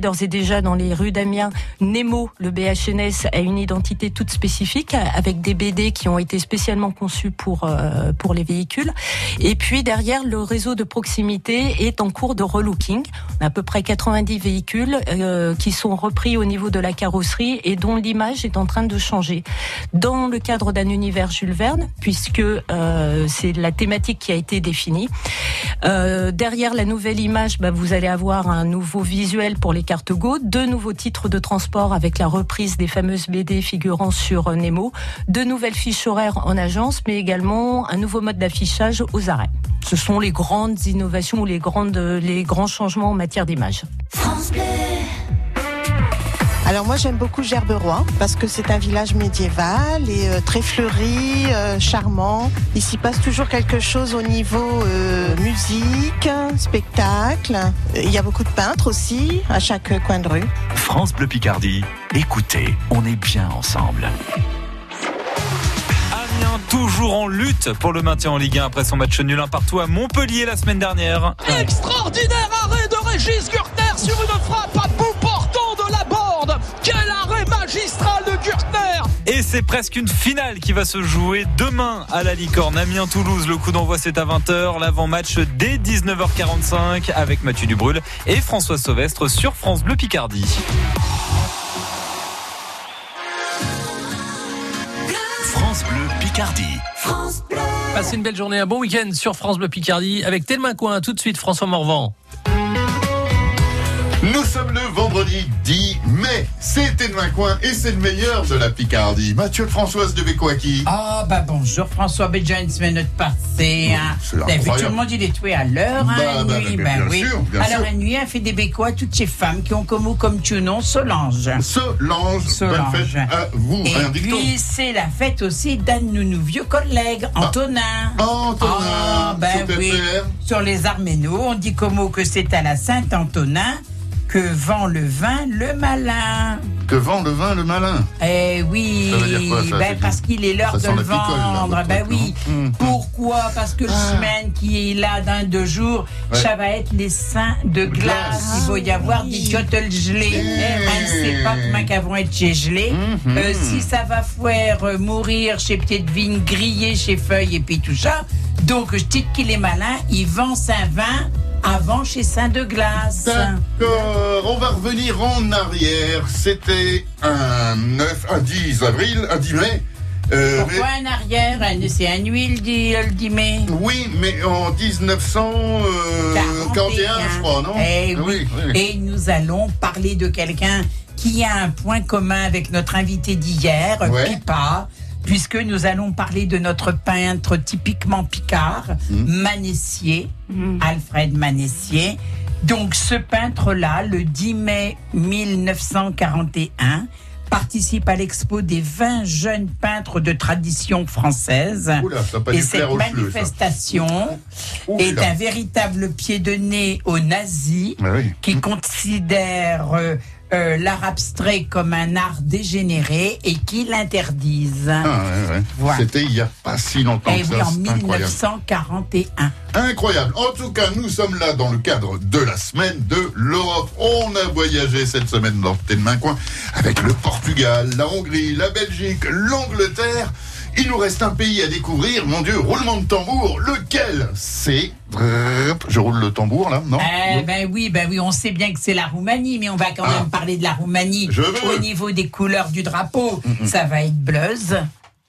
d'ores et déjà dans les rues d'Amiens. Nemo, le BHNS, a une identité toute spécifique avec des BD qui ont été spécialement conçus pour euh, pour les véhicules. Et puis derrière, le réseau de proximité est en cours de relooking. On a à peu près 90 véhicules euh, qui sont repris au niveau de la carrosserie et dont l'image est en train de changer. Dans le cadre d'un univers Jules Verne, puisque euh, c'est la thématique qui a été définie. derrière la nouvelle image, bah, vous allez avoir un nouveau visuel pour les cartes Go, deux nouveaux titres de transport avec la reprise des fameuses BD figurant sur Nemo, deux nouvelles fiches horaires en agence, mais également un nouveau mode d'affichage aux arrêts. Ce sont les grandes innovations ou les, grandes, grands changements en matière d'image. Alors moi j'aime beaucoup Gerberoy parce que c'est un village médiéval et euh, très fleuri, euh, charmant. Il s'y passe toujours quelque chose au niveau euh, musique, spectacle. Il y a beaucoup de peintres aussi à chaque coin de rue. France Bleu Picardie, écoutez, on est bien ensemble toujours en lutte pour le maintien en Ligue 1 après son match nul un partout à Montpellier la semaine dernière. Extraordinaire arrêt de Régis Gurtner sur une frappe à bout Et c'est presque une finale qui va se jouer demain à la Licorne. Amiens-Toulouse, le coup d'envoi c'est à 20h. L'avant-match dès 19h45 avec Mathieu Dubrul et François Sauvestre sur France Bleu Picardie. France Bleu Picardie. France Bleu. Passez une belle journée, un bon week-end sur France Bleu Picardie avec Telma Coin. Tout de suite, François Morvan. Nous sommes le vendredi 10 mai. C'était de ma coin et c'est le meilleur de la Picardie. Mathieu Françoise de Bécoaki. Ah, bah bonjour François Béja, une semaine de passé. Hein. Tout le monde il est tué à l'heure. Hein, bah, bah, nuit, bah, oui. sûr, bien Alors, sûr. la nuit, a fait des bécois toutes ces femmes qui ont comme mot comme tu nom Solange. Solange, Solange. bonne fête à vous. Et Un puis, c'est la fête aussi d'un de nos vieux collègues, Antonin. Antonin, Ah, ben oui. Sur les Arménos, on dit comme mot que c'est à la Saint-Antonin que vend le vin le malin. Que vend le vin le malin? Eh oui, Ça veut dire quoi, ça, ben, parce qu'il est l'heure de le la picole, là, vendre. ben truc, oui. Hum, hum. Pourquoi? Parce que le semaine qui est là dans deux jours, Ouais. ça va être les seins de glace. glace. Il va y avoir des jottles gelés. Eh. On ne sait pas comment qu'elles vont être chez gelés. Hum, Euh, si ça va faire euh, mourir chez Petite Vigne, griller chez Feuilles et puis tout ça. Donc, je dis qu'il est malin, il vend sa vin avant chez Saint de Glace. D'accord, on va revenir en arrière. C'était un 9, un 10 avril, un 10 mai. Euh, Pourquoi un arrière? C'est un huile, dit le 10 mai. mais- oui, mais en 1941, je crois, non? Eh Ah oui. oui. Et nous allons parler de quelqu'un qui a un point commun avec notre invité d'hier, Ouais. Pipa, puisque nous allons parler de notre peintre typiquement picard, Hmm. Manessier, Alfred Manessier. Donc ce peintre-là, le 10 mai 1941, participe à l'expo des 20 jeunes peintres de tradition française. Oula, ça a pas Et cette manifestation est un véritable pied de nez aux nazis Ah oui. qui considèrent euh, l'art abstrait comme un art dégénéré et qui l'interdisent. Ah, ouais, ouais. Voilà. C'était il n'y a pas si longtemps Et que Eh oui, ça. en c'est incroyable. 1941. Incroyable. En tout cas, nous sommes là dans le cadre de la semaine de l'Europe. On a voyagé cette semaine dans Telmain Coin avec le Portugal, la Hongrie, la Belgique, l'Angleterre. Il nous reste un pays à découvrir. Mon Dieu, roulement de tambour. Lequel C'est. Je roule le tambour là, non Eh ben oui, ben oui, on sait bien que c'est la Roumanie, mais on va quand Ah. même parler de la Roumanie Je au niveau des couleurs du drapeau. Ça va être bleuze,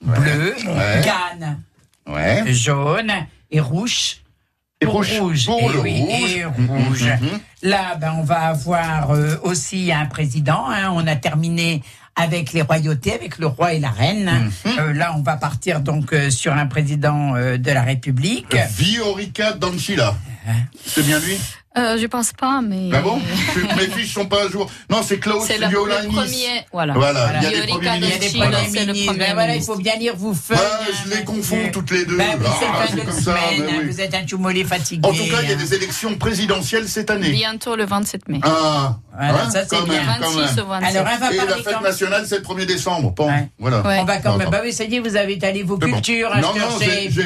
bleu, Ouais. canne, Ouais. jaune et rouge. Et rouge. rouge. Pour Eh le oui, rouge. et rouge. Mhm. Là, ben, on va avoir euh, aussi un président. hein. On a terminé avec les royautés, avec le roi et la reine. Mhm. Euh, là, on va partir donc euh, sur un président euh, de la République. Viorica Dancila. C'est bien lui Euh, je pense pas, mais. Ah bon Mes fiches sont pas à jour. Non, c'est Klaus C'est le, le premier. Voilà. Voilà, il y a des premiers Il y a des ministres, premiers ministres. premier Ben voilà, il faut bien lire vos feuilles. Hein, je les monsieur. confonds toutes les deux. Ben oui, Ah, de comme ça, semaine. hein, oui. Vous êtes un choumolet fatigué. En tout cas, il y a hein. des élections présidentielles cette année. Bientôt le 27 mai. Ah, Voilà, Hein, ça c'est quand bien. même, quand 26 même. au 27. Alors, on va Et la fête quand nationale, c'est le 1er décembre. Bon, Ouais. voilà. Ouais. On va quand même. Bah oui, ça y est, vous avez allé vos bon. cultures à Non, non, j'ai dit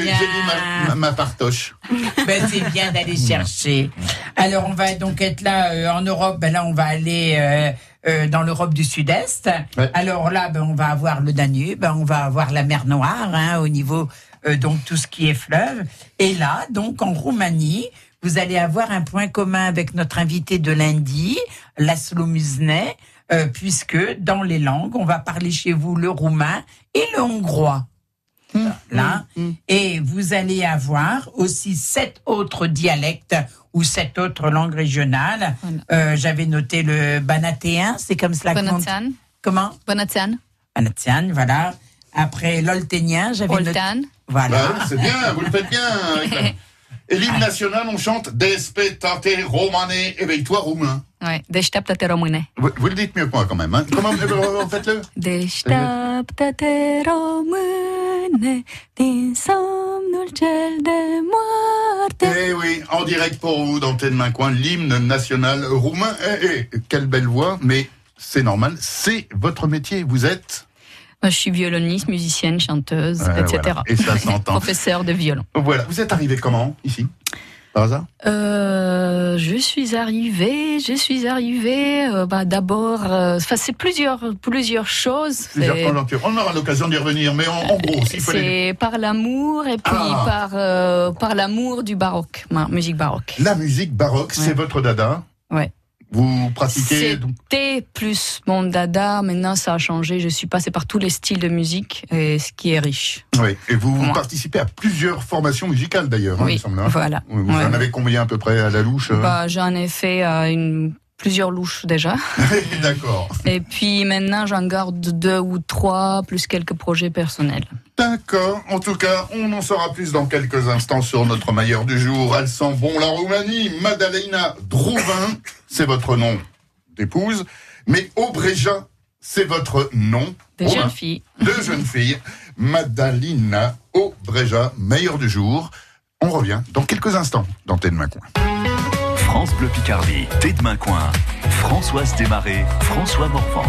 ma, ma, ma partoche. Ben, c'est bien d'aller chercher. Alors, on va donc être là euh, en Europe. Ben là, on va aller euh, euh, dans l'Europe du Sud-Est. Ouais. Alors là, ben, on va avoir le Danube, ben, on va avoir la mer Noire hein, au niveau euh, donc tout ce qui est fleuve. Et là, donc en Roumanie, vous allez avoir un point commun avec notre invité de lundi, Laszlo Muznet, euh, puisque dans les langues, on va parler chez vous le roumain et le hongrois. Là. Et vous allez avoir aussi sept autres dialectes ou sept autres langues régionales. Euh, J'avais noté le banatéen, c'est comme cela Bonatian. Comment? Bonatian. Banatéen, voilà. Après l'olténien, j'avais noté. Oltan. Voilà. Bah, c'est bien, vous le faites bien. avec la- Et l'hymne national, on chante Despetate romane, éveille-toi roumain. Ouais. Deșteaptă-te române. Vous, vous le dites mieux que moi quand même. Hein. Comment euh, faites-le Deșteaptă-te române din somnul cel de moarte. Eh oui, en direct pour vous d'Antenne Main-Coin, l'hymne national roumain. Eh, eh, quelle belle voix, mais c'est normal, c'est votre métier. Vous êtes? Je suis violoniste, musicienne, chanteuse, Ouais, etc. voilà. Et ça s'entend. Professeur de violon. Voilà, vous êtes arrivé comment ici? Par hasard? Euh, je suis arrivée, je suis arrivée. euh, bah, d'abord, euh, c'est plusieurs, plusieurs choses. Plusieurs conjonctures. On aura l'occasion d'y revenir, mais en, en gros, s'il fallait. C'est par l'amour et puis Ah. par euh, par l'amour du baroque, ma musique baroque. La musique baroque, c'est votre dada Ouais. Vous pratiquez donc C'était plus mon dada. Maintenant, ça a changé. Je suis passée par tous les styles de musique, et ce qui est riche. Oui, et vous participez à plusieurs formations musicales d'ailleurs, hein, il oui, me semble. hein. voilà. Vous Ouais. en avez combien à peu près à la louche euh Bah, j'en ai fait euh, une, plusieurs louches déjà. D'accord. Et puis maintenant, j'en garde deux ou trois, plus quelques projets personnels. D'accord. En tout cas, on en saura plus dans quelques instants sur notre mailleur du jour. Elle sent bon la Roumanie. Madalena Drouvin, c'est votre nom d'épouse. Mais Obreja, c'est votre nom. Des Romain. jeunes filles. Deux jeunes filles. Madalina Obreja, meilleur du jour. On revient dans quelques instants dans de ma coin. France Bleu Picardie, Thé de. Françoise Desmarais, François Morvan.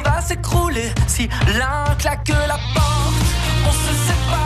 Va s'écrouler si l'un claque la porte. On se sépare,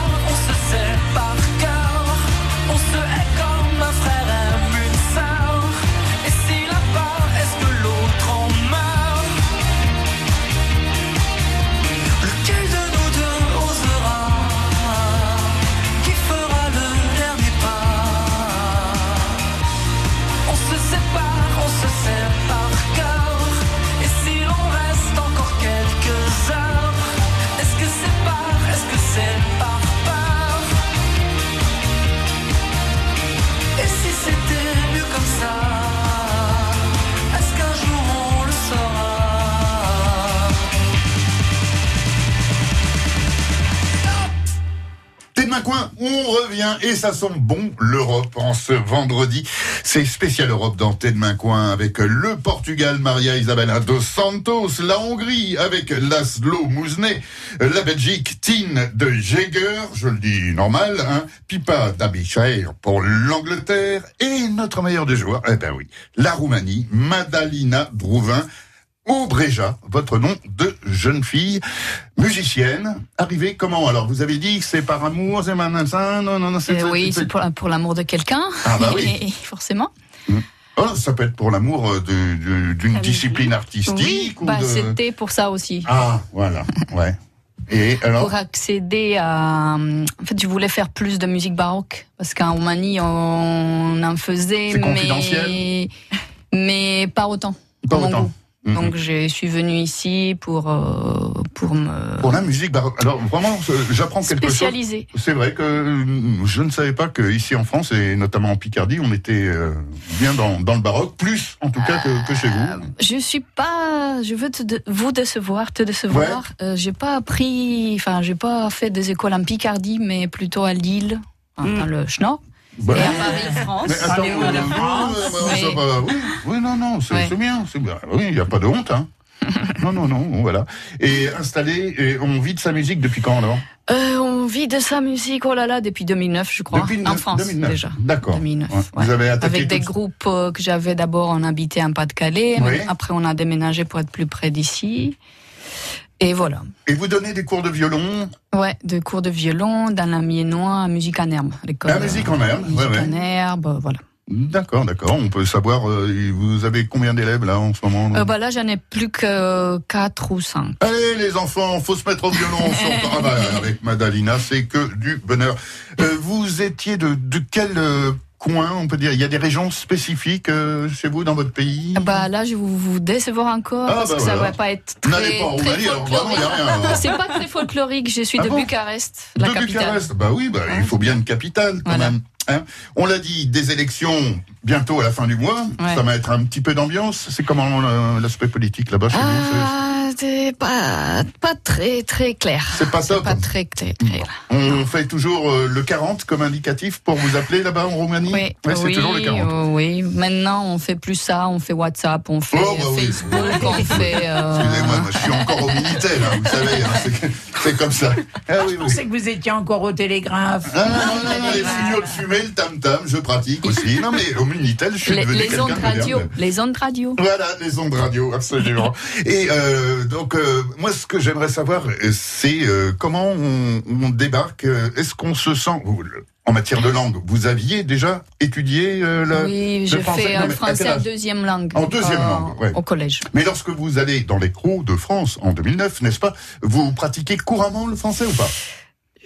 et ça sent bon l'Europe en ce vendredi. C'est spécial Europe dans de main coin avec le Portugal, Maria Isabella dos Santos, la Hongrie avec Laszlo Mouznet, la Belgique, Tine de Jäger, je le dis normal, hein, Pipa d'Abichair pour l'Angleterre et notre meilleur des joueurs, eh ben oui, la Roumanie, Madalina Drouvin. Aubreja, votre nom de jeune fille musicienne, arrivée comment Alors, vous avez dit que c'est par amour, c'est maintenant non, non, non, c'est... Euh, oui, c'est- pour, pour l'amour de quelqu'un. Ah bah oui. Et- forcément. Oh, ça peut être pour l'amour euh, d'une Ah, discipline artistique Oui, ou bah, de... c'était pour ça aussi. Ah, voilà, ouais. Et alors Pour accéder à. En fait, je voulais faire plus de musique baroque. Parce qu'en Roumanie, on en faisait, mais. Mais pas autant. Pas autant. goût. Mhm. Donc je suis venue ici pour euh, pour me Pour la musique, bah, alors vraiment, euh, j'apprends quelque chose. spécialiser. C'est vrai que euh, je ne savais pas qu'ici en France, et notamment en Picardie, on était euh, bien dans, dans le baroque, plus en tout cas que, que chez vous. Je suis pas, je veux te de- vous décevoir, te décevoir. Euh, j'ai pas appris, enfin j'ai pas fait des écoles en Picardie, mais plutôt à Lille, enfin, dans le Schnorr. Bah, Et à Paris, France. Mais attends, Allez, on a la France. Oui. non, non, c'est Ouais. bien. Oui, il n'y a pas de honte, hein. non, non, non, voilà. Et installé, et on vit de sa musique depuis quand alors? Euh, on vit de sa musique, oh là là, depuis 2009, je crois, Depuis en France 2009. déjà. D'accord. 2009, Ouais. ouais. Vous avez attaqué Avec des tout- groupes euh, que j'avais d'abord, on habitait en Pas-de-Calais, Oui. après on a déménagé pour être plus près d'ici. Et voilà. Et vous donnez des cours de violon Ouais, de cours de violon dans la Miennois, musique en herbe. l'école, La musique en herbe, euh, ouais, Musique ouais. en herbe, voilà. D'accord, d'accord. On peut savoir, euh, vous avez combien d'élèves là en ce moment Euh, bah là, j'en ai plus que 4 ou 5. Allez les enfants, faut se mettre au violon. surtout. Ah bah, avec Madalina, c'est que du bonheur. Euh, vous étiez de, de quel euh, coin, on peut dire Il y a des régions spécifiques euh, chez vous dans votre pays Bah là, je vais vous, vous décevoir encore Ah, parce bah que ça voilà. va pas être très, pas très folklorique. hein. C'est pas très folklorique, je suis Ah de bon Bucarest, la de capitale. Bucarest Bah oui, bah, il faut bien une capitale quand Voilà. même. hein. On l'a dit, des élections bientôt à la fin du mois. Ouais. Ça va être un petit peu d'ambiance. C'est comment euh, l'aspect politique là-bas chez Ah, c'est pas, pas très, très clair. C'est pas top. Pas très, très clair. On fait toujours euh, le 40 comme indicatif pour vous appeler là-bas en Roumanie Oui, Ouais, c'est oui, toujours le 40. euh, oui. Maintenant, on fait plus ça. On fait WhatsApp, on fait Oh, bah oui. Facebook, on fait. euh, Excusez-moi, moi, je suis encore au Minitel, hein, vous savez, hein, c'est- comme ça. Ah oui, Je oui. pensais que vous étiez encore au télégraphe. Ah, non, non, non, les signaux de fumée, le tam-tam, je pratique aussi. Non, mais au Minitel, je suis les, devenu les quelqu'un ondes de radio, moderne. les ondes radio. Voilà, les ondes radio, absolument. Et euh, donc, euh, moi, ce que j'aimerais savoir, euh, c'est euh, comment on, on débarque. Est-ce qu'on se sent... En matière de langue, vous aviez déjà étudié euh, la- Oui, le j'ai français? fait le mais à français en deuxième langue. En deuxième euh, langue, ouais. Au collège. Mais lorsque vous allez dans les crocs de France en 2009, n'est-ce pas, vous pratiquez couramment le français ou pas?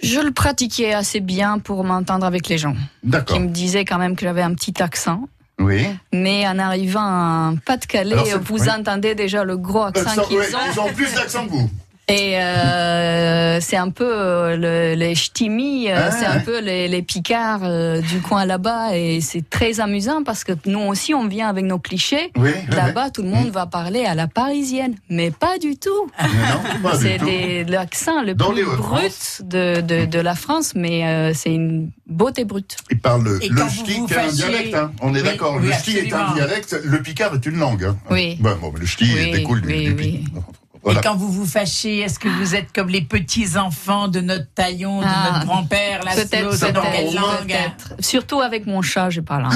Je le pratiquais assez bien pour m'entendre avec les gens. D'accord. Qui me disaient quand même que j'avais un petit accent. Oui. Mais en arrivant à Pas-de-Calais, vous oui. entendez déjà le gros accent Accent, qu'ils ouais, ont. ils ont plus d'accent que vous. Et euh, c'est un peu euh, le- les ch'timis, euh, Ah, c'est un peu les, les picards euh, du coin là-bas. Et c'est très amusant parce que nous aussi, on vient avec nos clichés. Oui, oui, Là-bas, tout le monde va parler à la parisienne. Mais pas du tout. Mais non, pas du C'est l'accent le Dans plus brut de, de, de la France, mais euh, c'est une beauté brute. Il parle le, ch'ti qui est un dialecte, hein. on est Oui, d'accord. oui, le ch'ti est un dialecte, le picard est une langue. hein. Oui. Bah, bon, le ch'ti Oui, découle du, oui, du Voilà. Et quand vous vous fâchez, est-ce que vous êtes comme les petits enfants de notre taillon, de Ah, notre grand-père, la Peut-être, langue peut-être. Surtout avec mon chat, j'ai pas la langue.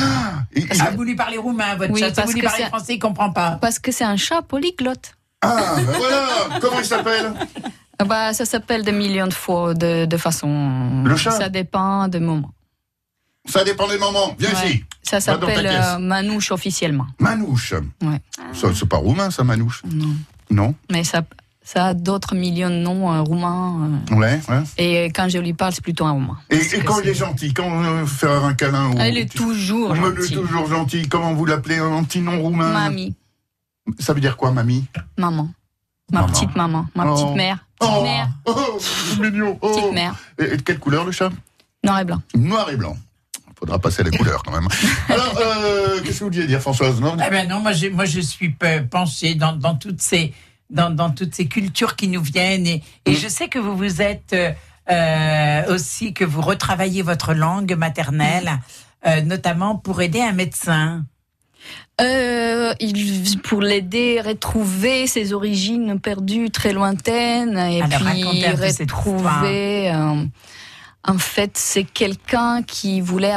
Et- et- Ah, vous lui parlez roumain, votre Oui, chat. Si parce vous lui que parlez c'est- français, il comprend pas. Parce que c'est un chat polyglotte. ah, ben voilà Comment il s'appelle? Ah Bah, ça s'appelle des millions de fois, de, de façon. Le chat? Ça dépend des moments. Ça dépend des moments. Viens Ouais. ici. Ça s'appelle euh, Manouche officiellement. Manouche. Ouais. Ça, c'est pas roumain, ça, Manouche Non. Non Mais ça, ça a d'autres millions de noms euh, roumains. euh, Ouais, ouais. et quand je lui parle, c'est plutôt un roumain. Et, quand il est gentil, quand on veut faire un câlin ou... Il est toujours Il est gentil. toujours gentil. Comment vous l'appelez Un petit nom roumain Mamie, Ça veut dire quoi, mamie maman. Ma Maman. petite maman, ma Oh. petite mère. Petite Oh, mère, oh, c'est mignon. Oh. petite mère. Et, et de quelle couleur le chat Noir et blanc. Noir et blanc. Faudra passer les couleurs quand même. Alors, euh, qu'est-ce que vous vouliez dire, Françoise non Eh ben non, moi je, moi je suis pe- penchée dans, dans toutes ces dans, dans toutes ces cultures qui nous viennent et, et je sais que vous vous êtes euh, euh, aussi que vous retravaillez votre langue maternelle, euh, notamment pour aider un médecin. Euh, il, pour l'aider à retrouver ses origines perdues très lointaines et Alors, puis retrouver. En fait, c'est quelqu'un qui voulait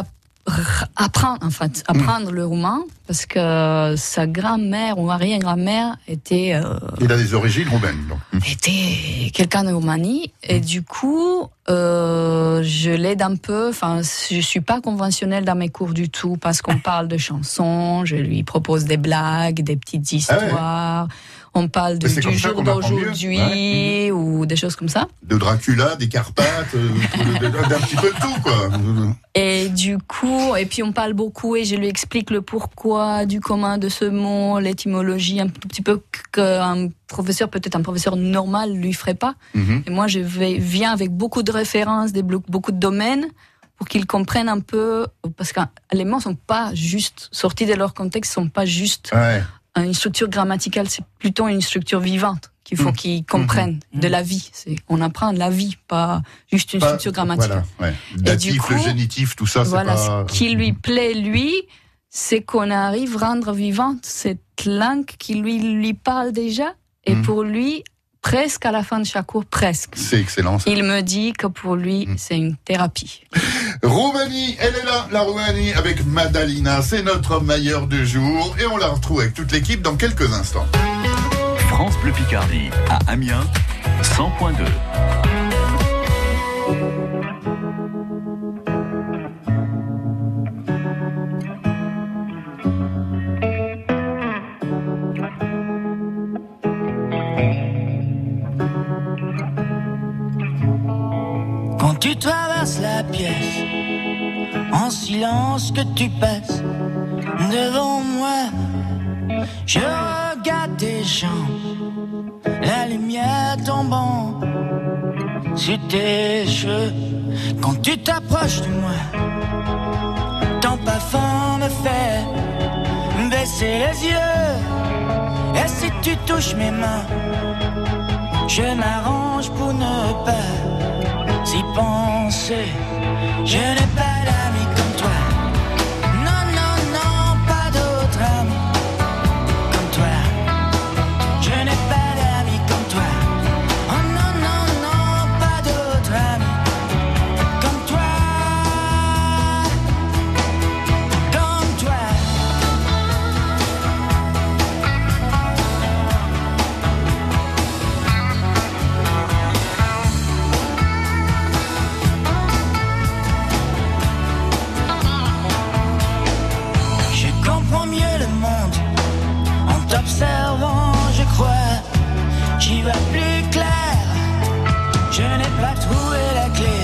apprendre, en fait, apprendre le roumain parce que sa grand-mère ou arrière-grand-mère était euh, Il a des origines roumaines. donc. Hum. était quelqu'un de Roumanie et du coup euh, je l'aide un peu enfin je suis pas conventionnelle dans mes cours du tout parce qu'on parle de chansons je lui propose des blagues des petites histoires on parle c'est du jour d'aujourd'hui ou des choses comme ça. De Dracula, des Carpates, euh, de- de- d'un petit peu de tout, quoi. Et du coup, et puis on parle beaucoup et je lui explique le pourquoi du commun de ce mot, l'étymologie, un tout petit peu qu'un professeur, peut-être un professeur normal, lui ferait pas. Mhm. Et moi, je vais, viens avec beaucoup de références, des beaucoup de domaines pour qu'ils comprennent un peu, parce que les mots sont pas juste sortis de leur contexte, sont pas juste Ouais. Une structure grammaticale, c'est plutôt une structure vivante qu'il faut Mhm. qu'ils comprennent de la vie. C'est, on apprend la vie, pas juste une Pas- structure grammaticale. Voilà, ouais. Datif, coup, le génitif, tout ça, c'est Voilà, pas. ce qui lui plaît, lui, c'est qu'on arrive à rendre vivante cette langue qui lui, lui parle déjà. Et pour lui, presque à la fin de chaque cours, presque. C'est excellent. ça. Il me dit que pour lui, c'est une thérapie. Roumanie, elle est là, la Roumanie, avec Madalina. C'est notre meilleur du jour. Et on la retrouve avec toute l'équipe dans quelques instants. France Bleu Picardie à Amiens 100.2. Quand tu traverses la pièce, silence que tu passes devant moi, je regarde tes jambes, la lumière tombant sur tes cheveux. Quand tu t'approches de moi, ton parfum me fait baisser les yeux. Et si tu touches mes mains, je m'arrange pour ne pas s'y penser. Je n'ai pas d'amis t'observant, je crois. J'y vois plus clair. Je n'ai pas trouvé la clé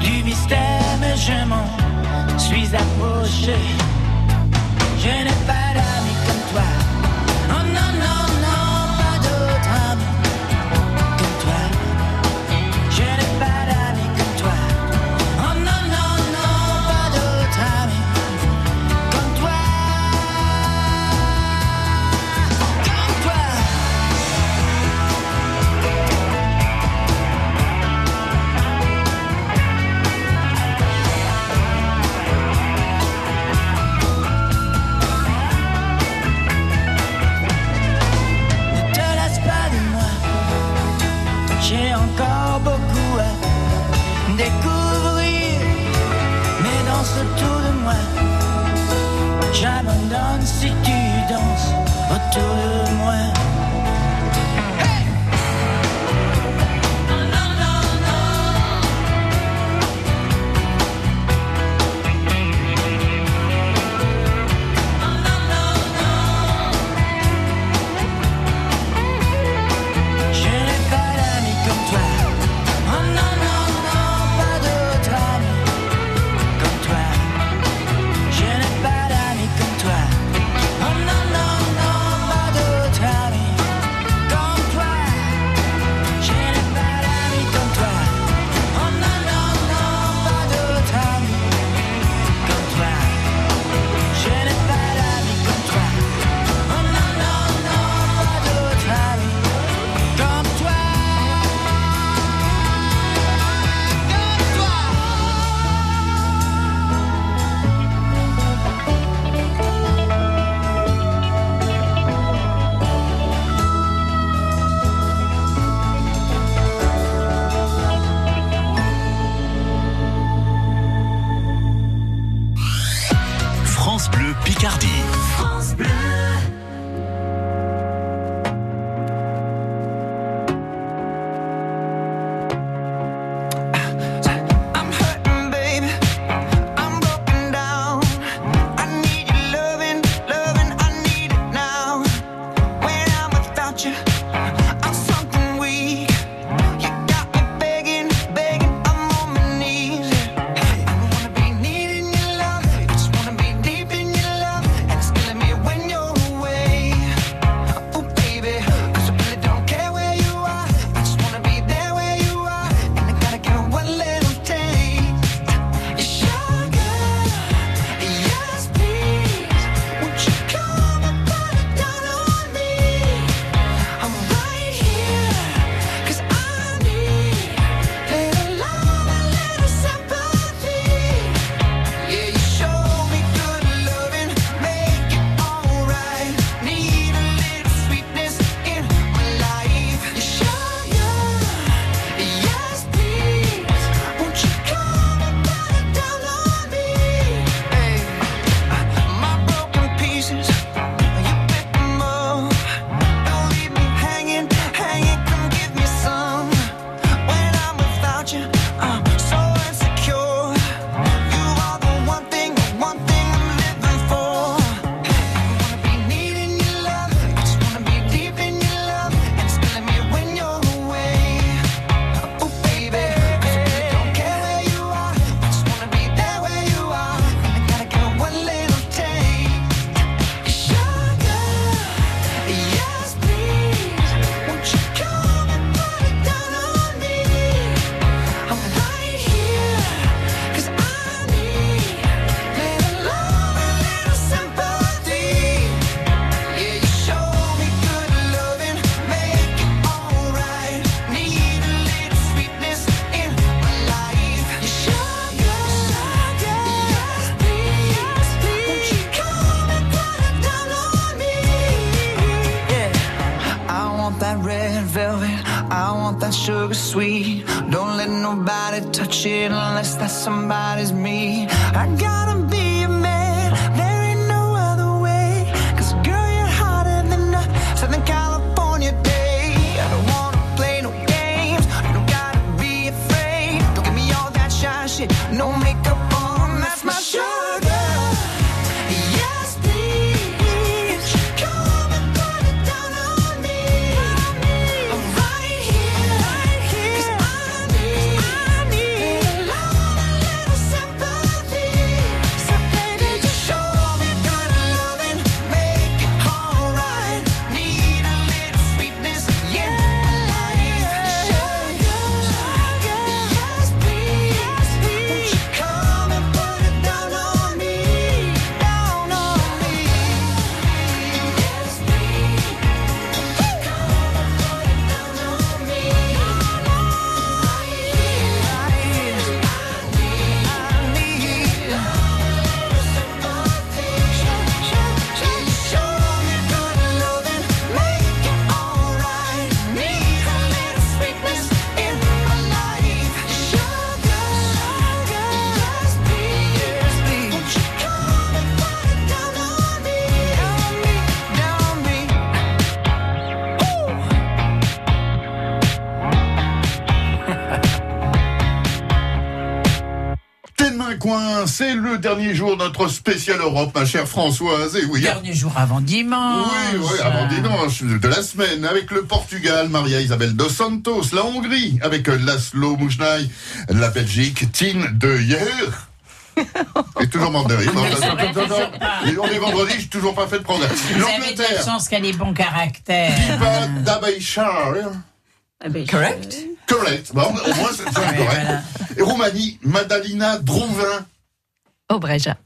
du mystère, mais je m'en suis approché. Si tu danses autour de le dernier jour de notre spécial Europe, ma chère Françoise. Et oui, Dernier jour avant dimanche. Oui, oui, avant dimanche de la semaine, avec le Portugal, Maria Isabel dos Santos, la Hongrie, avec Laszlo Moujnaï, la Belgique, Tine de Hier. Et toujours de rire. Non. Et on est vendredi, j'ai toujours pas fait de progrès. Vous avez L'Angleterre, chance qu'elle ait bon caractère. Pipa d'Abaïchar. Correct. Correct. Bon, au moins, c'est c'est correct. Et Roumanie, Madalina Drouvin. Obreja.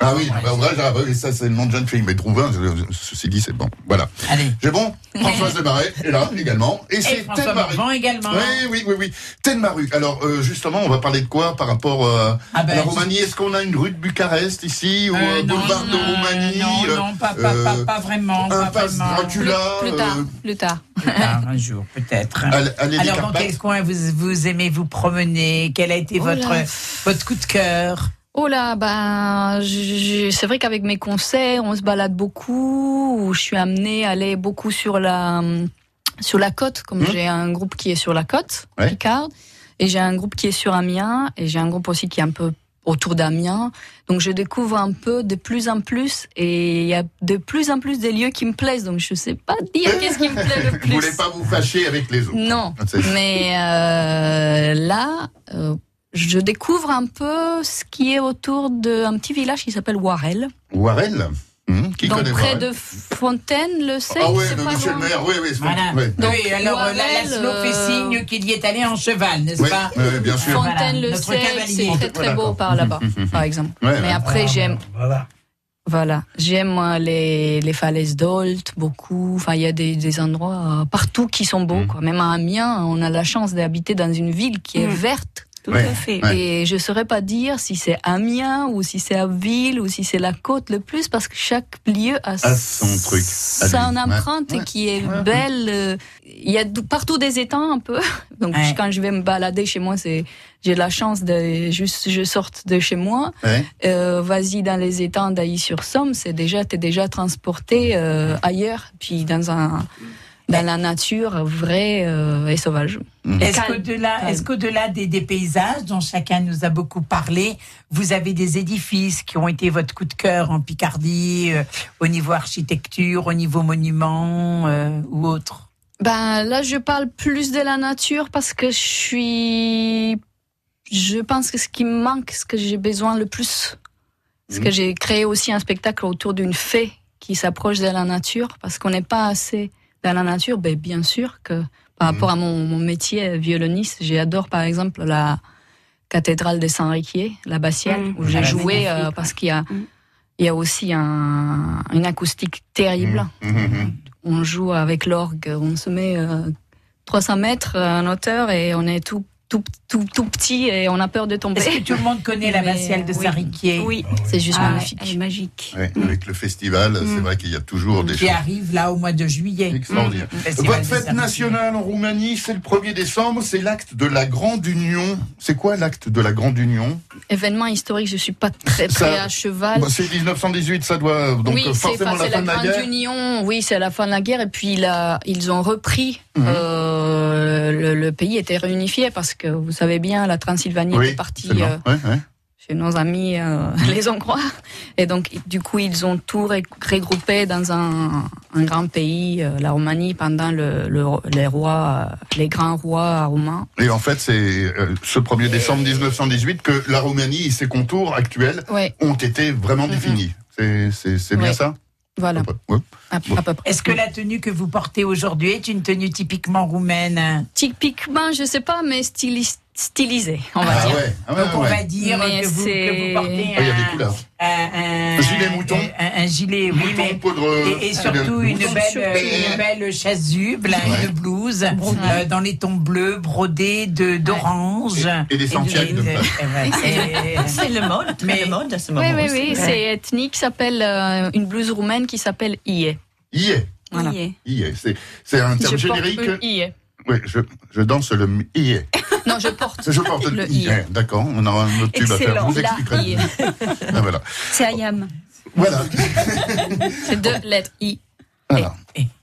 Ah oui, bah, ouais, ah, bah, ça c'est le nom de jeune fille, mais je- ceci dit, c'est bon. Voilà. Allez. J'ai bon Françoise Desmarais est là également. Et c'est François Tenmaru. Morvan également. Oui, oui, oui, oui. Tenmaru. Alors, euh, justement, on va parler de quoi par rapport euh, Ah ben, à la je- Roumanie? Est-ce qu'on a une rue de Bucarest ici ou Euh, non, boulevard de Roumanie Non, euh, non, pas, pas, pas, euh, pas vraiment. un pas passe vraiment. Dracula Plus tard, euh, plus tard. Plus tard, un jour, peut-être. Allez, Alors, dans quel coin vous, vous aimez vous promener? Quel a été Oh votre, votre coup de cœur? Oh là, ben, c'est vrai qu'avec mes concerts, on se balade beaucoup. Je suis amenée à aller beaucoup sur la sur la côte, comme j'ai un groupe qui est sur la côte, Ouais. Picard, et j'ai un groupe qui est sur Amiens, et j'ai un groupe aussi qui est un peu autour d'Amiens. Donc je découvre un peu de plus en plus, et il y a de plus en plus des lieux qui me plaisent. Donc je sais pas dire qu'est-ce qui me plaît le Vous plus. voulez pas vous fâcher avec les autres Non, Ah, mais euh, là, euh, je découvre un peu ce qui est autour d'un petit village qui s'appelle Warel. Warel Hum, Qui Donc près Warel de Fontaine, le sait. Ah de pas Michel loin. Maire, oui, oui. c'est- Voilà. ouais. Donc, oui, alors euh, Warel, Laszlo fait euh, signe qu'il y est allé en cheval, n'est-ce Oui, pas oui, bien sûr. Voilà, Fontaine, le notre sait, cavalier. c'est très très beau par là-bas, par exemple. Ouais, Mais ouais. après, j'aime. Voilà. Voilà, j'aime les, les falaises d'Olt beaucoup. Enfin, il y a des, des endroits euh, partout qui sont beaux. Mm. Quoi. Même à Amiens, on a la chance d'habiter dans une ville qui est Mm. verte. Tout Ouais, à fait. ouais. Et je saurais pas dire si c'est Amiens ou si c'est Abbeville ou si c'est la côte le plus parce que chaque lieu a, A son truc, lui. empreinte Ouais, qui est Ouais. belle. euh, Il y a partout des étangs un peu. Donc Ouais. quand je vais me balader chez moi, c'est j'ai la chance de juste je sorte de chez moi. Ouais. Euh, Vas-y dans les étangs d'Ailly-sur-Somme, c'est déjà t'es déjà transporté euh, ailleurs, puis dans un dans la nature vraie euh, et sauvage. Est-ce Calme. qu'au-delà, est-ce qu'au-delà des, des paysages dont chacun nous a beaucoup parlé, vous avez des édifices qui ont été votre coup de cœur en Picardie, euh, au niveau architecture, au niveau monument euh, ou autre? Ben là, je parle plus de la nature parce que je suis. Je pense que ce qui me manque, ce que j'ai besoin le plus, parce que j'ai créé aussi un spectacle autour d'une fée qui s'approche de la nature, parce qu'on n'est pas assez dans la nature. Ben bien sûr que par rapport à mon, mon métier violoniste, j'adore par exemple la cathédrale de Saint-Riquier, l'abbatiale, Mm. où j'ai Ah, joué euh, parce qu'il y a il y a aussi un, une acoustique terrible hum. on joue avec l'orgue, on se met euh, 300 mètres en hauteur et on est tout tout, tout, tout petit et on a peur de tomber. Est-ce que tout le monde connaît l'abbatiale de oui. Sariquier Oui, c'est juste Ah, magnifique. elle est magique. Ouais, Avec le festival, c'est vrai qu'il y a toujours des Qui choses arrive là au mois de juillet. extraordinaires. Mmh. Votre fête nationale en Roumanie, c'est le 1er décembre, c'est l'acte de la Grande Union. C'est quoi l'acte de la Grande Union? Événement historique, je suis pas très Ça- très à cheval. Bah, C'est 1918, ça doit donc oui, c'est forcément la c'est fin la de la Grande guerre. Union. Oui, c'est la fin de la guerre. Et puis là, ils ont repris. Mhm. euh, le, le pays était réunifié parce que vous savez bien, la Transylvanie Oui, était partie euh, Ouais, ouais. chez nos amis euh, les Hongrois. Et donc, du coup, ils ont tout ré- regroupé dans un, un grand pays, euh, la Roumanie, pendant le, le- les rois, les grands rois roumains. Et en fait, c'est ce 1er décembre 1918 que la Roumanie et ses contours actuels Ouais. ont été vraiment définis. C'est- bien ça? Voilà. Ouais. Est-ce que la tenue que vous portez aujourd'hui est une tenue typiquement roumaine? Typiquement, je sais pas, mais stylis- stylisée, on va Ah dire. ouais, ah ouais, Donc on ouais. va dire Mais que vous, que vous portez Ah, il y a un, des couleurs. un, un- Un gilet mouton. un, un gilet, oui, Mouton, mais poudre, et, surtout une Mouton, belle, une belle chasuble, Ouais. une blouse euh, dans les tons bleus brodés de d'orange Et- et des Santiago de pâte. C'est le mode, très le mode à ce Oui, moment. oui, oui, aussi. c'est ethnique, s'appelle euh, une blouse roumaine qui s'appelle IE. Ié. Voilà. Ié. C'est c'est un terme générique. IE. Oui, je, je danse le ié. Non, je porte, Je porte le le IE. ié. D'accord, on aura un autre tube à faire. Vous. IE. Ah, voilà. C'est Ayam. Voilà. C'est deux lettres I. Alors,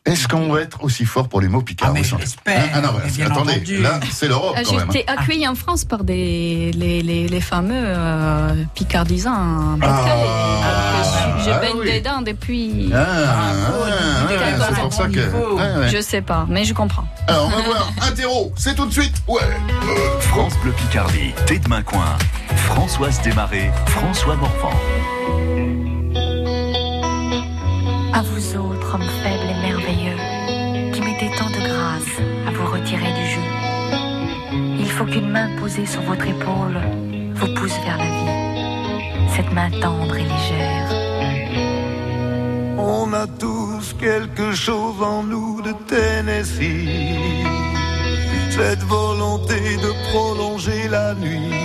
est-ce qu'on va être aussi fort pour les mots picards Ah, j'espère, Hein Ah non, mais bien attendez, entendu. là, c'est l'Europe quand J'ai même. été accueillie en France par des, les, les, les fameux euh, picardisans. Ah, je je ah baigne oui. dedans depuis. Ah, ah, depuis ouais, 14 c'est pour ça que. ouais, ouais. Je sais pas, mais je comprends. Alors, on va voir. Interro, c'est tout de suite. Ouais. Euh, France Bleu Picardie, Thé de Coin. Françoise Desmarais, François Morvan. À vous autres, hommes faibles et merveilleux, qui mettez tant de grâce à vous retirer du jeu. Il faut qu'une main posée sur votre épaule vous pousse vers la vie. Cette main tendre et légère. On a tous quelque chose en nous de Tennessee. Cette volonté de prolonger la nuit.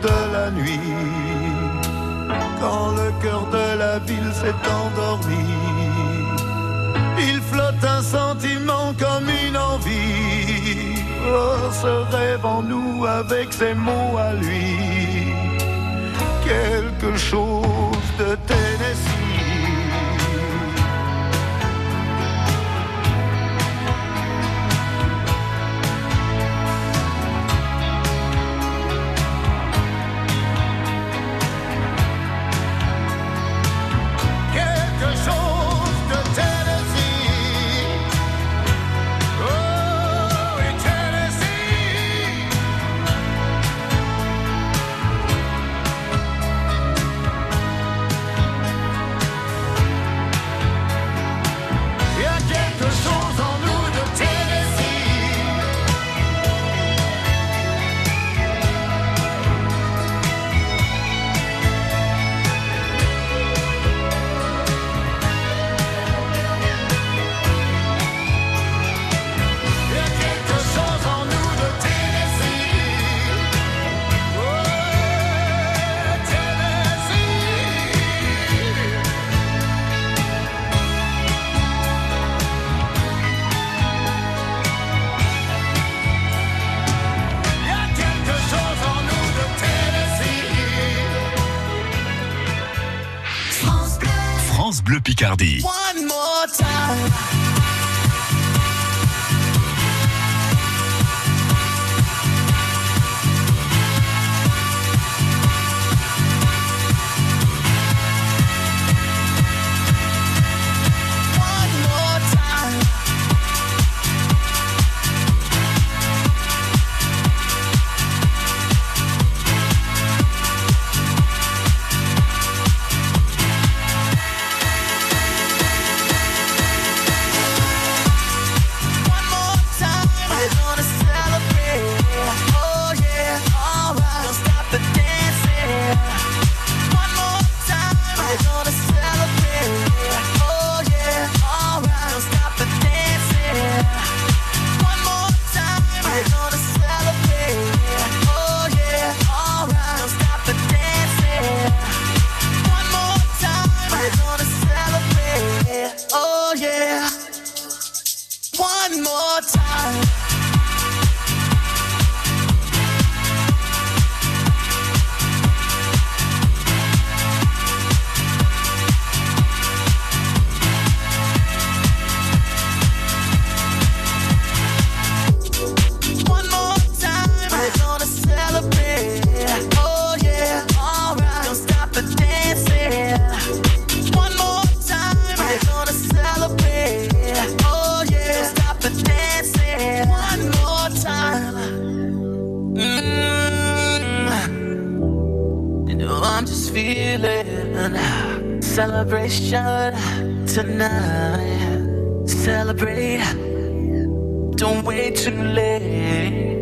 de la nuit, quand le cœur de la ville s'est endormi, il flotte un sentiment comme une envie. Oh, ce rêve en nous avec ses mots à lui, quelque chose de Tennessee. One more time. One more time. Feeling celebration tonight. Celebrate. Don't wait too late.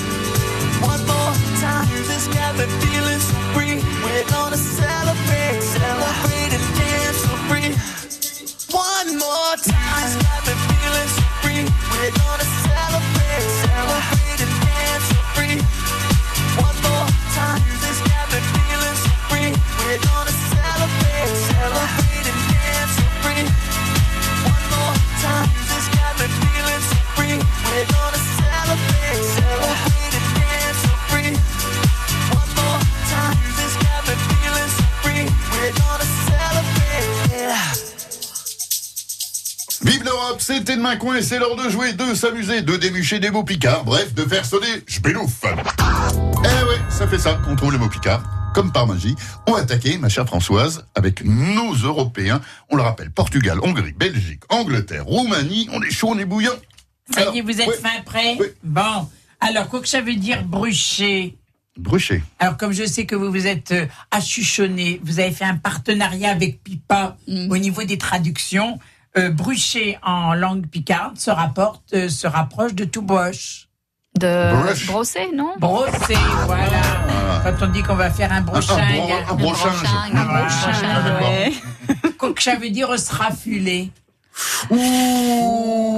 Got feeling so free. We're gonna celebrate, celebrate and dance free. One more time. Got me feeling so free. We're gonna c'était de main coin, c'est l'heure de jouer, de s'amuser, de démucher des mots picards, bref, de faire sonner j'bélouffe. Eh ouais, ça fait ça, on trouve les mots picards. Comme par magie, on va attaquer, ma chère Françoise, avec nos Européens. On le rappelle, Portugal, Hongrie, Belgique, Angleterre, Roumanie, on est chaud, on est bouillant. Ça y est, vous êtes ouais. fin prêt Bon. Alors, quoi que ça veut dire brucher Bruché. Alors, comme je sais que vous vous êtes euh, achuchonné, vous avez fait un partenariat avec Pipa au niveau des traductions. Euh, brucher en langue picarde se rapporte, euh, se rapproche de tout boche. De Brush. brosser, non? Brosser, voilà. Quand on dit qu'on va faire un broching. un brochage. Un brochage, Ah, d'accord. ouais. Quoi que ça veut dire se raffuler. Ouh,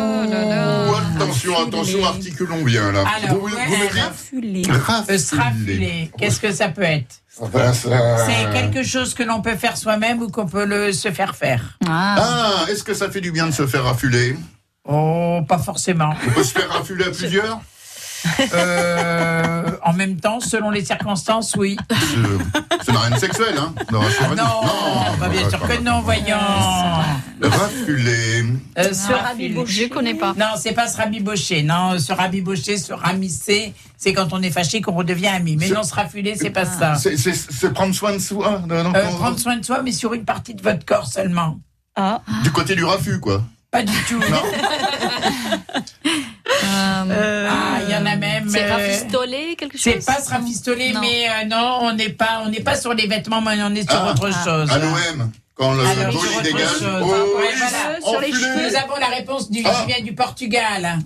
attention, attention, articulons bien là. Alors, vous, vous ouais, me dites raffuler. Raffuler. Se raffuler. Qu'est-ce que ça peut être Enfin, ça- C'est quelque chose que l'on peut faire soi-même ou qu'on peut le, se faire faire. Ah, est-ce que ça fait du bien de se faire affuler Oh, pas forcément. On peut se faire raffuler à plusieurs Euh, en même temps, selon les circonstances, oui. Ce- n'est rien de sexuel, hein Non, rassurez-vous. Non, bah, bien sûr que non, voyons. Raffuler. Euh, se rabibocher. Je connais pas. Non, c'est pas se rabibocher. Non, se rabibocher, se ramisser, c'est quand on est fâché qu'on redevient ami. Mais Se- non, se raffuler, c'est pas ça. C'est- prendre soin de soi. non, non, Euh, non. prendre soin de soi, mais sur une partie de votre corps seulement. Ah. Du côté du raffut, quoi. Pas du tout. Ah, il y en a même. C'est euh, rafistoler quelque chose? C'est pas se rafistoler, Non. mais euh, non, on n'est pas, on n'est pas sur les vêtements, mais on est sur Ah, autre chose. À l'OM, quand le Alors, autre dégage. chose. Oh, Ouais, oui, voilà. sur les cheveux. Nous avons la réponse du, Ah. qui vient du Portugal.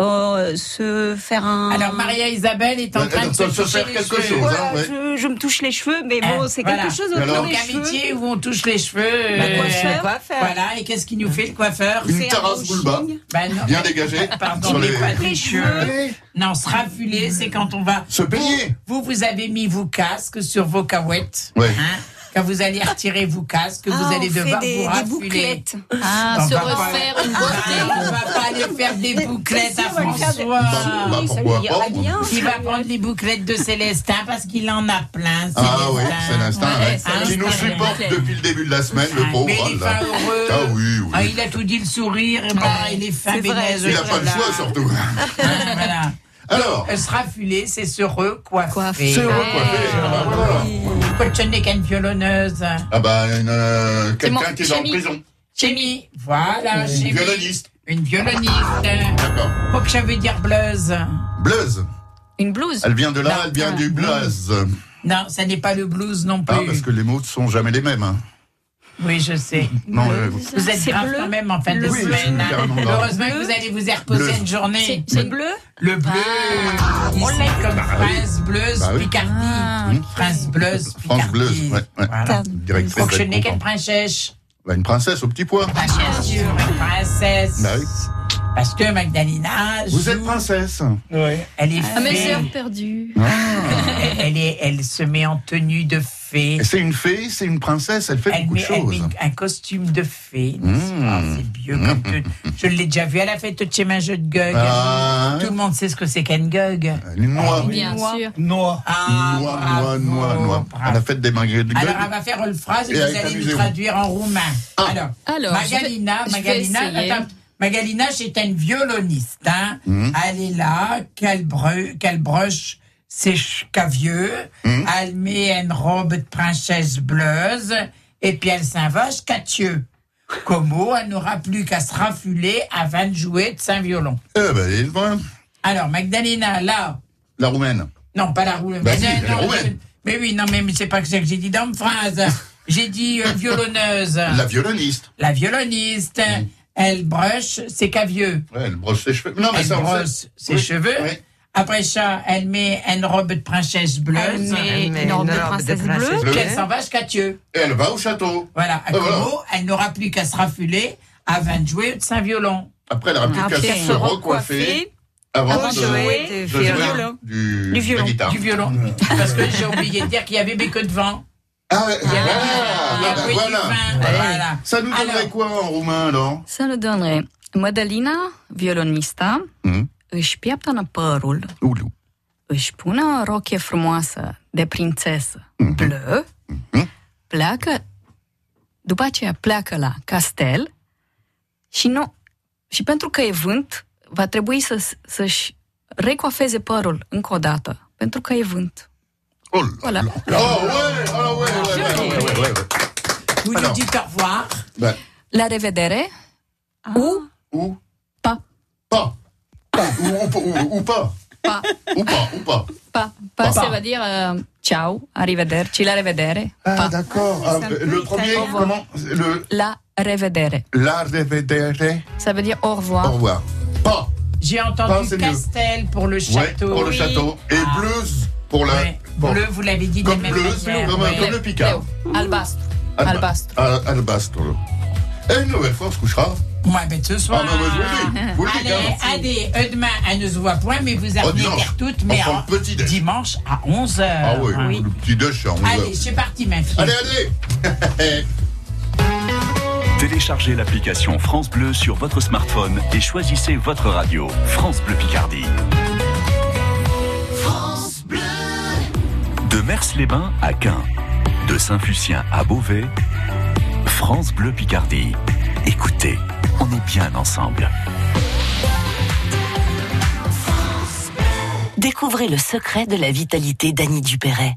Euh, se faire un. Alors Maria Isabelle est en train de se faire les quelque cheveux. chose, hein, Ouais, je, je me touche les cheveux, mais bon, Hein, c'est voilà. quelque chose autour alors des cheveux. métier où on touche les cheveux. Bah, euh, coiffeur. Coiffeur. Voilà, et qu'est-ce qui nous fait le coiffeur Une terrasse boulba. Bah non, bien dégagée. Pardon, les- Les cheveux. Non, se raffuler, c'est quand on va. Se payer. Vous, vous avez mis vos casques sur vos cahuètes. Ouais. Hein quand vous allez retirer vos casques, vous Ah, allez devoir des, vous des raffuler. bouclettes. Ah, On se va pas- refaire une Ah, beauté. on va pas aller faire des bouclettes à François. Bah, pourquoi pas. Il va prendre les bouclettes de Célestin parce qu'il en a plein. Ah oui, Célestin. Qui nous supporte depuis le début de la semaine, le pauvre. Mais il oh est fin heureux. Ah oui, oui. Ah, il a tout dit le sourire, bah, il est fin Il n'a pas le choix, surtout. Voilà. Alors, Euh, Se raffuler, c'est se recoiffer. Coiffer. se recoiffer. Ah. Pourquoi tu n'es qu'une violonneuse Ah bah, une, euh, quelqu'un mon- qui est dans Chémi. prison. Chémi, voilà, Une Chémi. violoniste. Une violoniste. D'accord. Faut que ça veut dire bleuse. Blues. Une blouse. Elle vient de là, Non. elle vient du blues. Non, ça n'est pas le blues non plus. Ah, parce que les mots ne sont jamais les mêmes. hein. Oui, je sais. Non, euh, Vous êtes grave bleu. quand même en fin de Oui, semaine. Heureusement que vous allez vous y reposer Bleu. une journée. C'est bleu Le bleu, Ah. ici comme France Bleuze Bah oui. Picardie. Ah, France Bleuze France Picardie. Bleuze, ouais, ouais. Voilà. Directrice Faut que je n'ai qu'une princesse. Bah, une princesse au petit pois. Bah, bien sûr, une princesse. Bah oui. Parce que Magdalena. Vous joue- êtes princesse. Elle est Ah, mes fée. heures perdues. Elle, elle est, elle se met en tenue de fée. C'est une fée, c'est une princesse, elle fait Elle beaucoup met, de elle met choses. un costume de fée. n'est-ce Mmh. pas? C'est vieux comme tout. Je l'ai déjà vu à la fête de chez ma jeu de Gog. Ah, Tout le monde sait ce que c'est qu'un Gog. une noix. Bien sûr. Noix. Ah, Noix, bravo, noix, noix, noix. À la fête des magrets de Alors, gueule. elle va faire une phrase et, Et vous allez nous traduire en roumain. Ah. Alors, Alors, Magalina, je vais- je vais Magalina, essayer. Attends, Magalina, c'est une violoniste. Hein? Mhm. Elle est là, qu'elle bru- qu'elle broche ses cavieux, Mhm. elle met une robe de princesse bleuze, et puis elle s'invoche Cathieu. Como, elle n'aura plus qu'à se raffuler avant de jouer de saint violon. Eh ben, il va. Alors, Magdalena, là, La roumaine. non, pas la roue. Bah mais, si, non, roumaine. mais oui, non, mais c'est pas que c'est que j'ai dit dans ma phrase. J'ai dit euh, violonneuse. La violoniste. La violoniste, elle broche ses cavieux. Ouais, elle brosse ses cheveux. Non, mais elle ça, on brosse sait. ses Oui, cheveux. oui. Après ça, elle met une robe de princesse bleuze. Elle met une robe de princesse bleue. bleue. Elle s'en va jusqu'à Dieu. Et elle va au château. Voilà. À Ah, voilà. Elle n'aura plus qu'à se raffuler avant de jouer de Saint-Violon. Après, elle aura plus qu'à se recoiffer avant, avant de, jouer de du jouer violon. du, Du violon. la guitare. Du violon. Parce que j'ai oublié de dire qu'il y avait mes queues de vent. Ah, ouais, Il y avait, ah, il y ah, avait ben du voilà. vin. Voilà. Ça nous donnerait Alors, quoi en roumain, alors Să ne donnerai Madalina, violonista, Mhm. își pieptănă părul, Oulou. își pune o rochie frumoasă de prințesă, Mhm. bleu, pleacă, după aceea pleacă la castel și nu, și pentru că e vânt, va trebui să, să-și recoafeze părul încă o dată, pentru că e vânt. Oh, Voilà. Oh, ouais, ah, ouais, ouais, ouais, ouais, ouais, ouais. Vous nous Alors. dites au revoir. Ben, La revedere, ou ou pas, pas. Ou, ou, ou, ou pas. pas, Ou pas, ou pas. pas, pas, Pas. ça veut dire euh, ciao, arrivederci, la revedere, Ah, pas, d'accord. Alors, le premier, comment Le la revedere. la revedere. Ça veut dire au revoir. Au revoir. Pas. J'ai Pas, entendu mieux. Castel pour le Ouais, château. pour le Oui. château. Et Ah. Bleuze pour la. Ouais. Bon. Bleu, vous l'avez dit de Comme même Bleuze, manière. comme, ouais. comme le Picard. Leu, albastru. Alba- Albastru. Ah, Albastro. Et une nouvelle fois, on se couchera. Moi, ben, ce soir. Ah, vous le dites, allez, hein. allez, demain, elle ne se voit point, mais vous Oh, arrivez dimanche. faire toutes, mais en- petit déj. dimanche à 11h. Ah oui, le petit déj, c'est à 11 Allez, c'est parti, ma fille. Allez, allez Téléchargez l'application France Bleu sur votre smartphone et choisissez votre radio. France Bleu Picardie. Mers-les-Bains à Caen. De Saint-Fucien à Beauvais. France Bleu Picardie. Écoutez, on est bien ensemble. Découvrez le secret de la vitalité d'Annie Dupéret.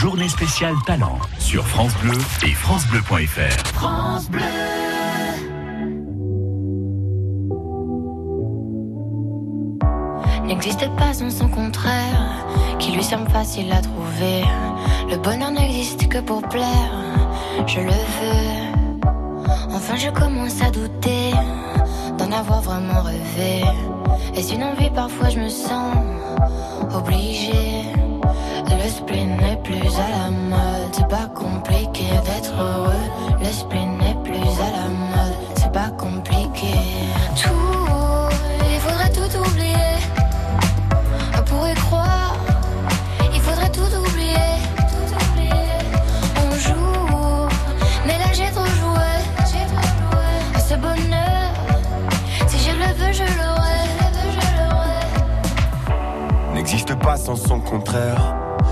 Journée spéciale talent sur France Bleu et francebleu.fr. France Bleu. N'existe pas sans son contraire, qui lui semble facile à trouver. Le bonheur n'existe que pour plaire, je le veux. Enfin, je commence à douter d'en avoir vraiment rêvé. Est-ce une envie Parfois, je me sens obligée. Le spleen n'est plus à la mode, c'est pas compliqué d'être heureux. Le spleen n'est plus à la mode, c'est pas compliqué. Tout, il faudrait tout oublier. On pourrait croire, il faudrait tout oublier. Tout oublier. On joue, mais là j'ai trop joué. J'ai trop joué. Ce bonheur, si je le veux, je l'aurai. Je l'aurai. n'existe pas sans son contraire.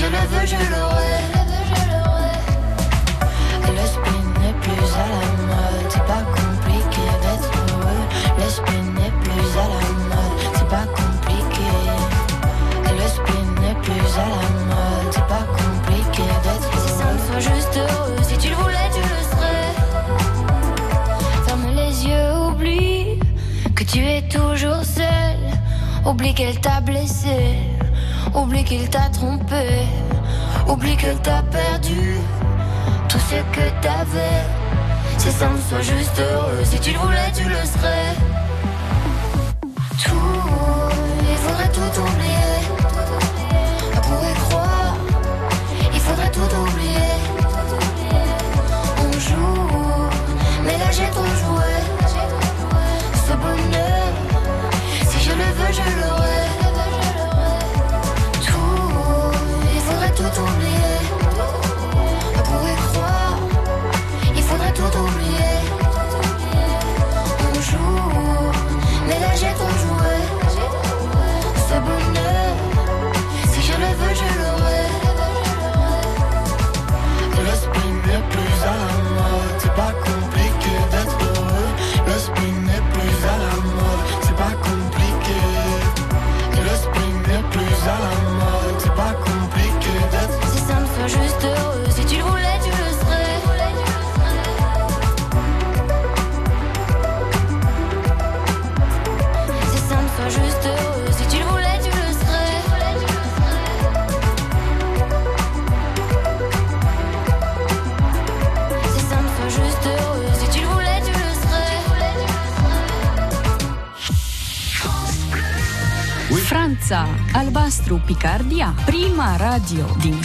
Je le veux, je l'aurai. Le spin n'est plus à la mode, c'est pas compliqué d'être heureux. Le spin n'est plus à la mode, c'est pas compliqué. Le spin n'est plus à la mode, c'est pas compliqué d'être heureux. Si ça me juste heureux, si tu le voulais, tu le serais. Ferme les yeux, oublie que tu es toujours seul. Oublie qu'elle t'a blessé, oublie qu'il t'a trompé, oublie qu'elle t'a perdu tout ce que t'avais. Si ça me soit juste heureux, si tu le voulais, tu le serais. Tout, il faudrait tout oublier. On pourrait croire, il faudrait tout oublier. On joue, mais là j'ai trop joué. Ce bonheur, si je le veux, je l'aurai. Faudrait tout serais. Franța, Albastru, Picardia, prima radio din